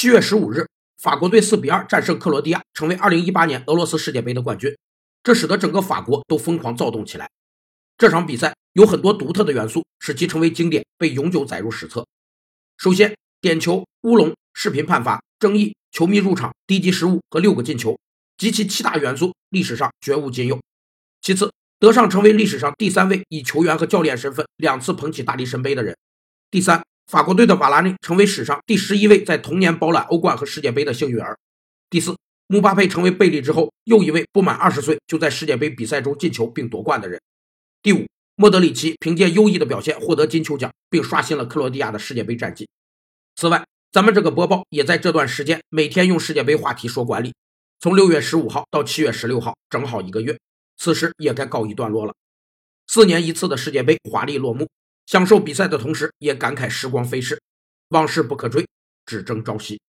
七月十五日，法国队四比二战胜克罗地亚，成为二零一八年俄罗斯世界杯的冠军，这使得整个法国都疯狂躁动起来。这场比赛有很多独特的元素，使其成为经典，被永久载入史册。首先，点球、乌龙、视频判罚、争议、球迷入场、低级失误和六个进球，及其七大元素，历史上绝无仅有。其次，德尚成为历史上第三位以球员和教练身份两次捧起大力神杯的人。第三，法国队的瓦拉内成为史上第十一位在同年包揽欧冠和世界杯的幸运儿。第四，姆巴佩成为贝利之后又一位不满二十岁就在世界杯比赛中进球并夺冠的人。第五，莫德里奇凭借优异的表现获得金球奖，并刷新了克罗地亚的世界杯战绩。此外，咱们这个播报也在这段时间每天用世界杯话题说管理，从六月十五号到七月十六号，正好一个月。此时也该告一段落了。四年一次的世界杯华丽落幕，享受比赛的同时，也感慨时光飞逝，往事不可追，只争朝夕。